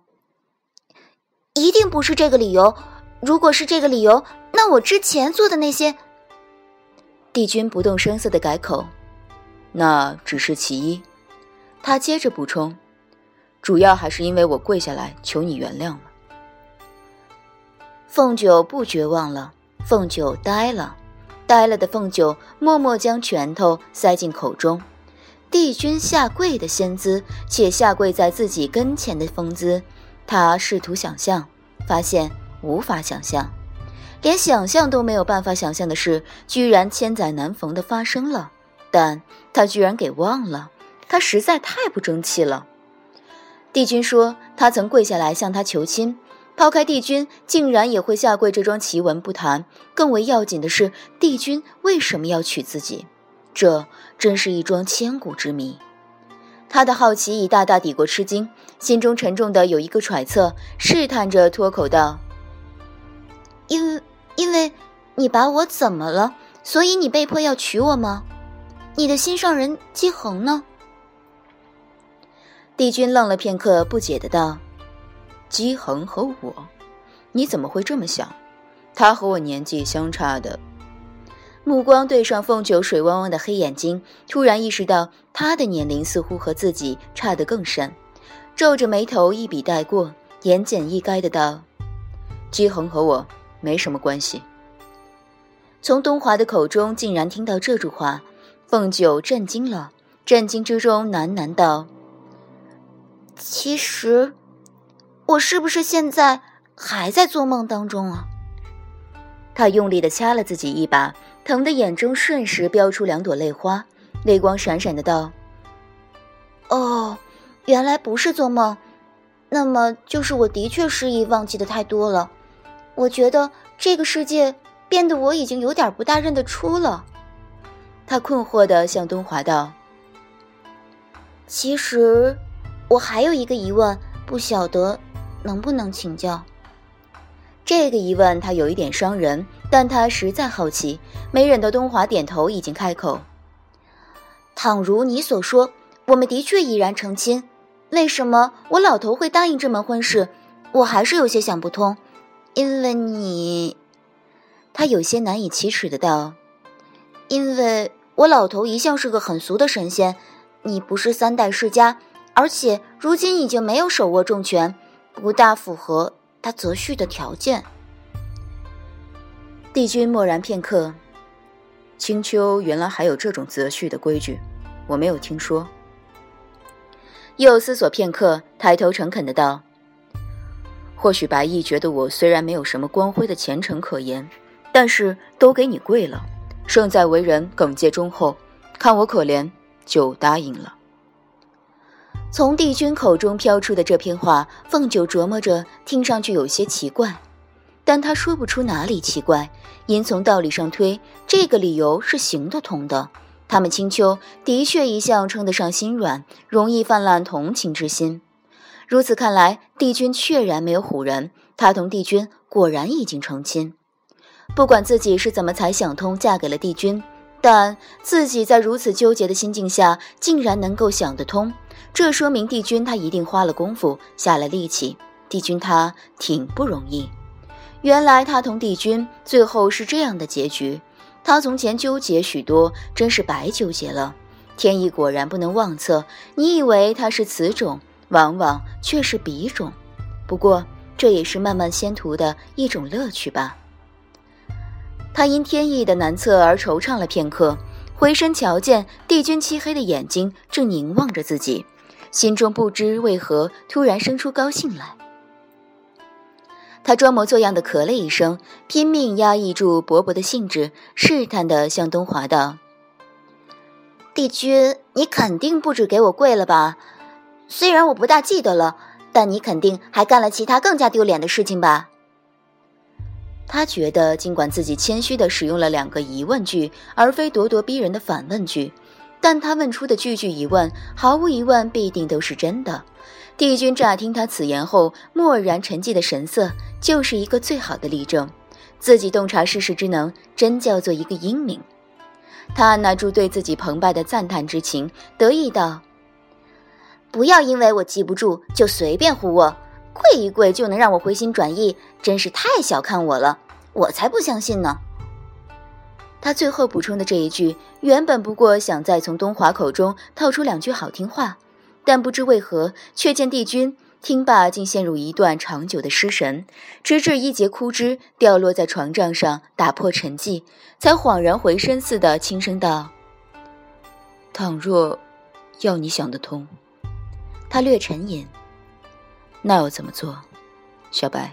一定不是这个理由。如果是这个理由，那我之前做的那些……帝君不动声色的改口，那只是其一。他接着补充：主要还是因为我跪下来求你原谅了。凤九不绝望了，凤九呆了，呆了的凤九默默将拳头塞进口中。帝君下跪的仙姿，且下跪在自己跟前的风姿，他试图想象，发现无法想象，连想象都没有办法想象的事，居然千载难逢的发生了。但他居然给忘了，他实在太不争气了。帝君说他曾跪下来向他求亲，抛开帝君竟然也会下跪这桩奇闻不谈，更为要紧的是，帝君为什么要娶自己？这真是一桩千古之谜。他的好奇已大大抵过吃惊，心中沉重的有一个揣测，试探着脱口道：“因因为你把我怎么了？所以你被迫要娶我吗？你的心上人姬恒呢？”帝君愣了片刻，不解的道：“姬恒和我，你怎么会这么想？他和我年纪相差的。”目光对上凤九水汪汪的黑眼睛，突然意识到他的年龄似乎和自己差得更深，皱着眉头一笔带过，言简意赅的道：“姬恒和我没什么关系。”从东华的口中竟然听到这句话，凤九震惊了，震惊之中喃喃道：“其实，我是不是现在还在做梦当中啊？”他用力的掐了自己一把。疼的眼中瞬时飙出两朵泪花，泪光闪闪的道：“哦，原来不是做梦，那么就是我的确失忆，忘记的太多了。我觉得这个世界变得我已经有点不大认得出了。”他困惑的向东华道：“其实我还有一个疑问，不晓得能不能请教。”这个疑问他有一点伤人，但他实在好奇，没忍得东华点头，已经开口。倘如你所说，我们的确已然成亲，为什么我老头会答应这门婚事？我还是有些想不通。因为你，他有些难以启齿的道：“因为我老头一向是个很俗的神仙，你不是三代世家，而且如今已经没有手握重权，不大符合。”他择婿的条件。帝君默然片刻，青丘原来还有这种择婿的规矩，我没有听说。又思索片刻，抬头诚恳的道：“或许白毅觉得我虽然没有什么光辉的前程可言，但是都给你跪了，胜在为人耿介忠厚，看我可怜，就答应了。”从帝君口中飘出的这篇话，凤九琢磨着，听上去有些奇怪，但他说不出哪里奇怪。因从道理上推，这个理由是行得通的。他们青丘的确一向称得上心软，容易泛滥同情之心。如此看来，帝君确然没有唬人，他同帝君果然已经成亲。不管自己是怎么才想通嫁给了帝君，但自己在如此纠结的心境下，竟然能够想得通。这说明帝君他一定花了功夫，下了力气。帝君他挺不容易。原来他同帝君最后是这样的结局。他从前纠结许多，真是白纠结了。天意果然不能妄测。你以为他是此种，往往却是彼种。不过这也是漫漫仙途的一种乐趣吧。他因天意的难测而惆怅了片刻，回身瞧见帝君漆黑的眼睛正凝望着自己。心中不知为何突然生出高兴来，他装模作样的咳了一声，拼命压抑住勃勃的兴致，试探地向东华道：“帝君，你肯定不止给我跪了吧？虽然我不大记得了，但你肯定还干了其他更加丢脸的事情吧？”他觉得，尽管自己谦虚地使用了两个疑问句，而非咄咄逼人的反问句。但他问出的句句疑问，毫无疑问必定都是真的。帝君乍听他此言后，默然沉寂的神色，就是一个最好的例证。自己洞察世事之能，真叫做一个英明。他按捺住对自己澎湃的赞叹之情，得意道：“不要因为我记不住就随便唬我，跪一跪就能让我回心转意，真是太小看我了。我才不相信呢。”他最后补充的这一句，原本不过想再从东华口中套出两句好听话，但不知为何，却见帝君听罢竟陷入一段长久的失神，直至一截枯枝掉落在床帐上，打破沉寂，才恍然回身似的轻声道：“倘若要你想得通。”他略沉吟：“那要怎么做？”小白。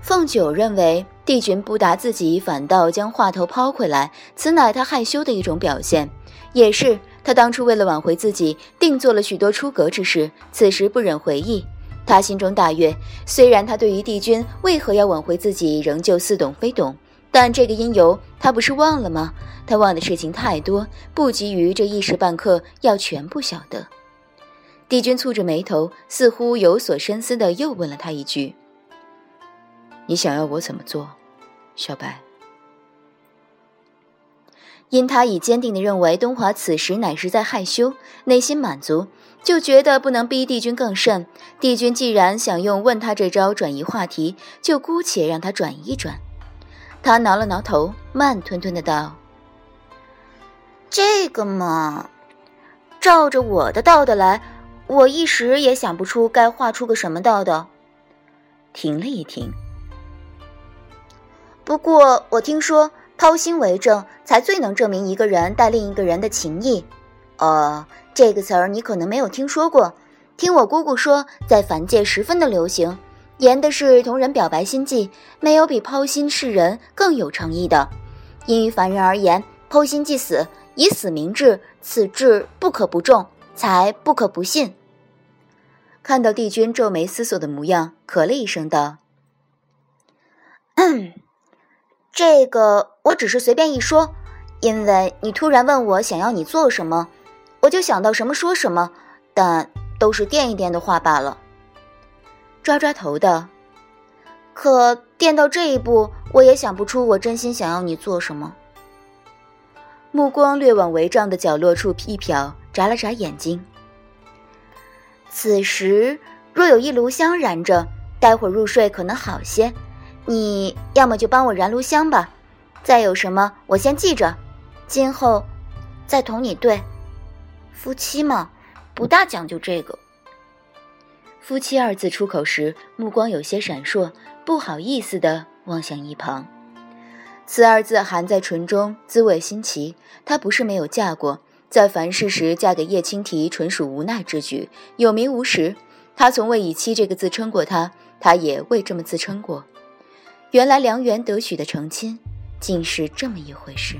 凤九认为帝君不答自己，反倒将话头抛回来，此乃他害羞的一种表现，也是他当初为了挽回自己，定做了许多出格之事。此时不忍回忆，他心中大悦。虽然他对于帝君为何要挽回自己仍旧似懂非懂，但这个因由他不是忘了吗？他忘的事情太多，不急于这一时半刻要全部晓得。帝君蹙着眉头，似乎有所深思的又问了他一句。你想要我怎么做，小白？因他已坚定地认为东华此时乃是在害羞，内心满足，就觉得不能逼帝君更甚。帝君既然想用问他这招转移话题，就姑且让他转一转。他挠了挠头，慢吞吞的道：“这个嘛，照着我的道的来，我一时也想不出该画出个什么道道。”停了一停。不过我听说抛心为证，才最能证明一个人待另一个人的情谊。呃，这个词儿你可能没有听说过。听我姑姑说，在凡界十分的流行，言的是同人表白心迹，没有比抛心示人更有诚意的。因于凡人而言，剖心即死，以死明志，此志不可不重，才不可不信。看到帝君皱眉思索的模样，咳了一声道：“。”这个我只是随便一说，因为你突然问我想要你做什么，我就想到什么说什么，但都是垫一垫的话罢了。抓抓头的，可垫到这一步，我也想不出我真心想要你做什么。目光略往帷帐的角落处一瞟，眨了眨眼睛。此时若有一炉香燃着，待会儿入睡可能好些。你要么就帮我燃炉香吧，再有什么我先记着，今后再同你对。夫妻嘛，不大讲究这个。夫妻二字出口时，目光有些闪烁，不好意思的望向一旁。此二字含在唇中，滋味新奇。她不是没有嫁过，在凡事时嫁给叶青提，纯属无奈之举。有名无实，他从未以妻这个字称过她，他也未这么自称过。原来良缘得许的成亲，竟是这么一回事。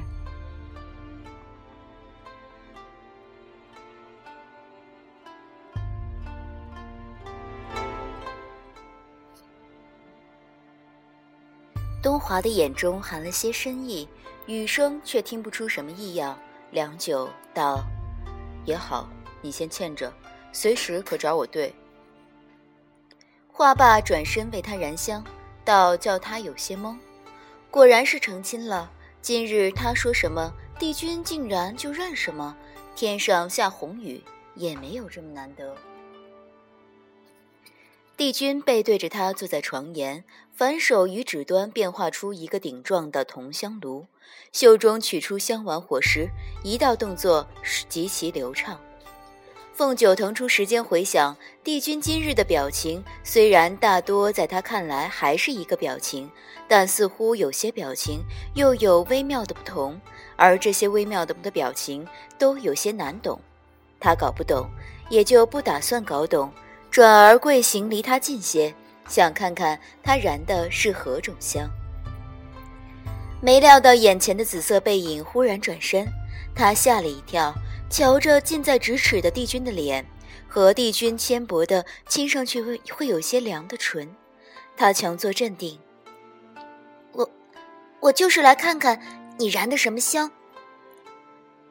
东华的眼中含了些深意，雨声却听不出什么异样。良久，道：“也好，你先欠着，随时可找我对。”话罢，转身为他燃香。倒叫他有些懵，果然是成亲了。今日他说什么，帝君竟然就认什么。天上下红雨也没有这么难得。帝君背对着他坐在床沿，反手于指端变化出一个顶状的铜香炉，袖中取出香丸火石，一道动作极其流畅。凤九腾出时间回想帝君今日的表情，虽然大多在他看来还是一个表情，但似乎有些表情又有微妙的不同，而这些微妙的的表情都有些难懂。他搞不懂，也就不打算搞懂，转而跪行离他近些，想看看他燃的是何种香。没料到眼前的紫色背影忽然转身，他吓了一跳。瞧着近在咫尺的帝君的脸，和帝君纤薄的、亲上去会会有些凉的唇，他强作镇定。我，我就是来看看你燃的什么香。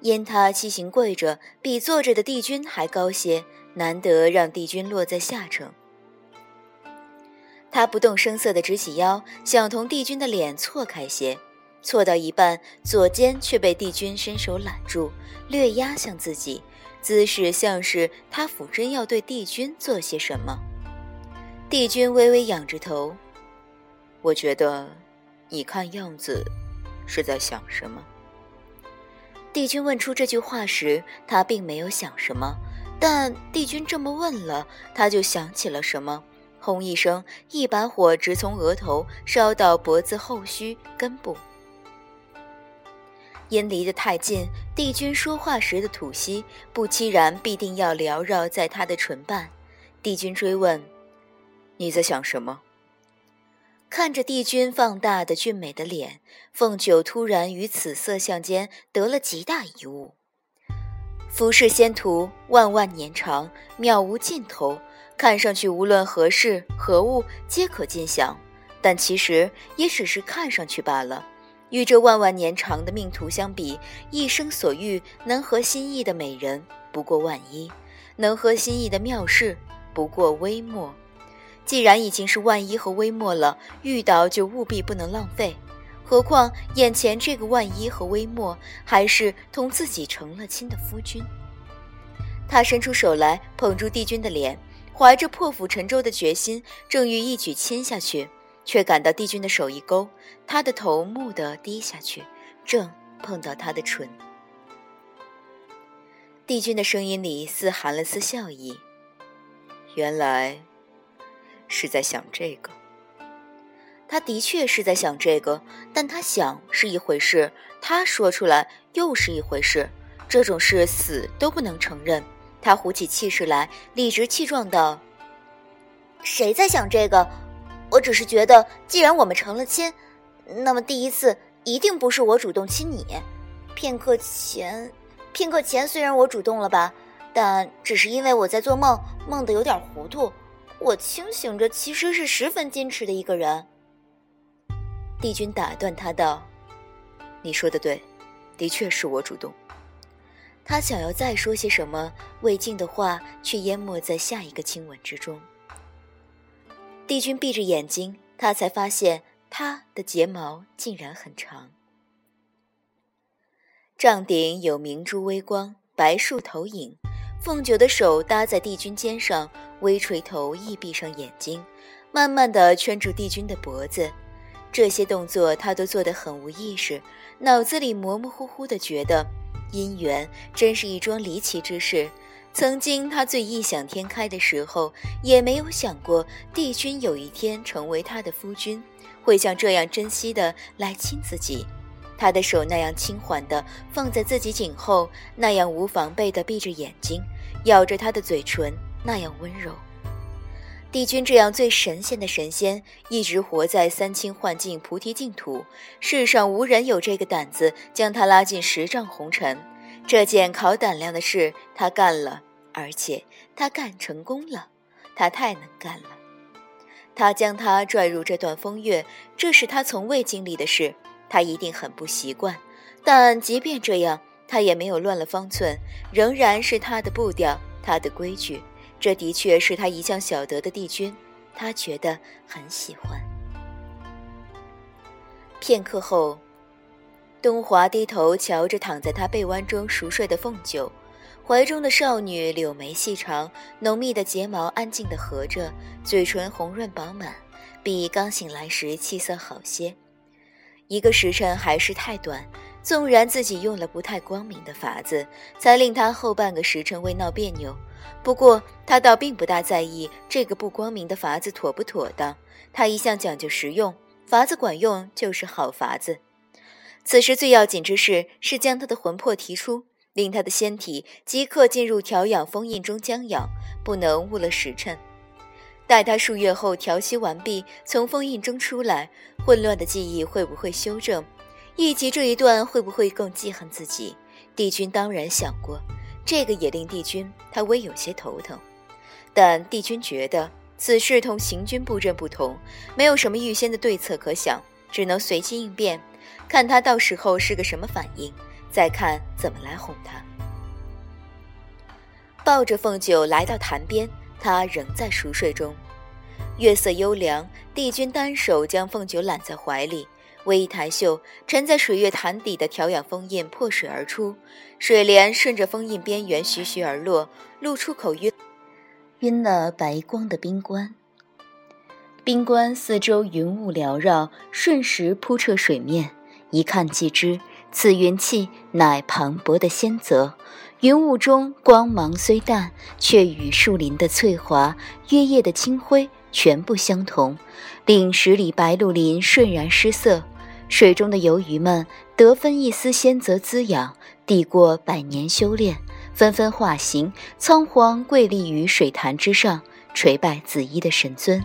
因他七行跪着，比坐着的帝君还高些，难得让帝君落在下乘。他不动声色地直起腰，想同帝君的脸错开些。错到一半，左肩却被帝君伸手揽住，略压向自己，姿势像是他俯身要对帝君做些什么。帝君微微仰着头，我觉得，你看样子是在想什么。帝君问出这句话时，他并没有想什么，但帝君这么问了，他就想起了什么。轰一声，一把火直从额头烧到脖子后须根部。因离得太近，帝君说话时的吐息，不期然必定要缭绕在他的唇瓣。帝君追问：“你在想什么？”看着帝君放大的俊美的脸，凤九突然与此色相间得了极大一悟。浮世仙途万万年长，渺无尽头，看上去无论何事何物皆可尽享，但其实也只是看上去罢了。与这万万年长的命途相比，一生所遇能合心意的美人不过万一，能合心意的妙事不过微末。既然已经是万一和微末了，遇到就务必不能浪费。何况眼前这个万一和微末，还是同自己成了亲的夫君。他伸出手来捧住帝君的脸，怀着破釜沉舟的决心，正欲一举亲下去，却感到帝君的手一勾，他的头蓦地低下去，正碰到他的唇。帝君的声音里似含了丝笑意：“原来。”是在想这个，他的确是在想这个，但他想是一回事，他说出来又是一回事，这种事死都不能承认。他鼓起气势来，理直气壮道：“谁在想这个？我只是觉得，既然我们成了亲，那么第一次一定不是我主动亲你。片刻前，片刻前虽然我主动了吧，但只是因为我在做梦，梦得有点糊涂。”我清醒着，其实是十分矜持的一个人。帝君打断他道：“你说的对，的确是我主动。”他想要再说些什么未尽的话，却淹没在下一个亲吻之中。帝君闭着眼睛，他才发现他的睫毛竟然很长。帐顶有明珠微光，白树投影。凤九的手搭在帝君肩上，微垂头，亦闭上眼睛，慢慢地圈住帝君的脖子。这些动作他都做得很无意识，脑子里模模糊糊的觉得，姻缘真是一桩离奇之事。曾经他最异想天开的时候，也没有想过帝君有一天成为他的夫君，会像这样珍惜的来亲自己。他的手那样轻缓的放在自己颈后，那样无防备的闭着眼睛，咬着他的嘴唇，那样温柔。帝君这样最神仙的神仙，一直活在三清幻境菩提净土，世上无人有这个胆子将他拉进十丈红尘。这件考胆量的事，他干了，而且他干成功了。他太能干了。他将他拽入这段风月，这是他从未经历的事。他一定很不习惯，但即便这样，他也没有乱了方寸，仍然是他的步调，他的规矩。这的确是他一向晓得的帝君，他觉得很喜欢。片刻后，东华低头瞧着躺在他背弯中熟睡的凤九，怀中的少女柳眉细长，浓密的睫毛安静的合着，嘴唇红润饱满，比刚醒来时气色好些。一个时辰还是太短，纵然自己用了不太光明的法子，才令他后半个时辰未闹别扭。不过他倒并不大在意这个不光明的法子妥不妥当。他一向讲究实用，法子管用就是好法子。此时最要紧之事是将他的魂魄提出，令他的仙体即刻进入调养封印中将养，不能误了时辰。待他数月后调息完毕，从封印中出来，混乱的记忆会不会修正？以及这一段会不会更记恨自己？帝君当然想过，这个也令帝君他微有些头疼。但帝君觉得此事同行军布阵不同，没有什么预先的对策可想，只能随机应变，看他到时候是个什么反应，再看怎么来哄他。抱着凤九来到潭边。他仍在熟睡中，月色幽凉，帝君单手将凤九揽在怀里，微一抬袖，沉在水月潭底的调养封印破水而出，水帘顺着封印边缘徐徐而落，露出口晕晕了白光的冰棺。冰棺四周云雾缭绕，瞬时铺彻水面，一看即知，此云气乃磅礴的仙泽。云雾中光芒虽淡，却与树林的翠华、月夜的清辉全部相同，令十里白鹿林瞬然失色。水中的游鱼们得分一丝仙泽滋养，抵过百年修炼，纷纷化形，仓皇跪立于水潭之上，垂拜紫衣的神尊。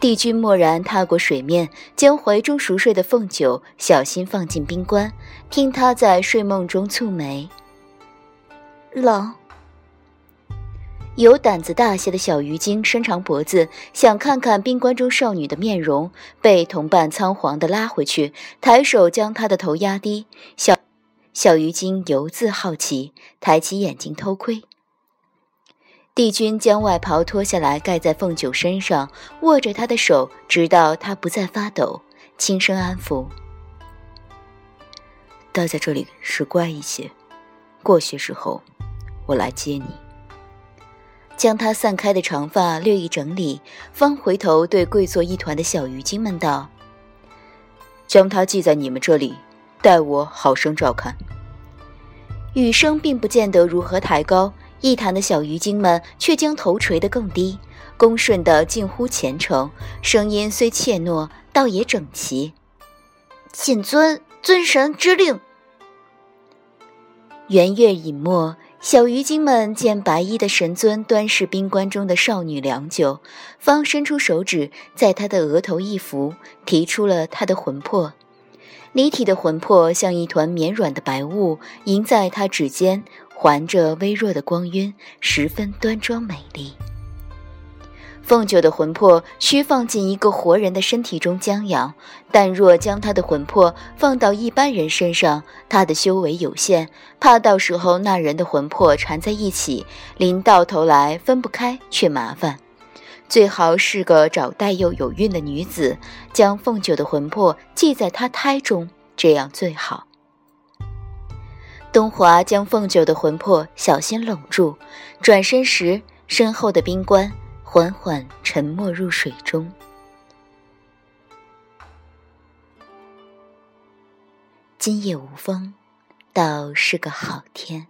帝君蓦然踏过水面，将怀中熟睡的凤九小心放进冰棺，听他在睡梦中蹙眉。冷。有胆子大些的小鱼精伸长脖子，想看看冰棺中少女的面容，被同伴仓皇地拉回去，抬手将她的头压低。小小鱼精犹自好奇，抬起眼睛偷窥。帝君将外袍脱下来盖在凤九身上，握着她的手，直到她不再发抖，轻声安抚：“待在这里是乖一些，过些时候。”我来接你，将他散开的长发略一整理，方回头对跪坐一团的小鱼精们道：“将他系在你们这里，待我好生照看。”雨声并不见得如何抬高，一坛的小鱼精们却将头垂得更低，恭顺的近乎虔诚，声音虽怯懦，倒也整齐。谨遵尊神之令。圆月隐没。小鱼精们见白衣的神尊端视冰棺中的少女良久，方伸出手指在她的额头一拂，提出了她的魂魄。离体的魂魄像一团绵软的白雾，萦在她指尖，环着微弱的光晕，十分端庄美丽。凤九的魂魄需放进一个活人的身体中将养，但若将他的魂魄放到一般人身上，他的修为有限，怕到时候那人的魂魄缠在一起，临到头来分不开，却麻烦。最好是个找带幼有孕的女子，将凤九的魂魄系在她胎中，这样最好。东华将凤九的魂魄小心拢住，转身时，身后的冰棺。缓缓沉没入水中。今夜无风，倒是个好天。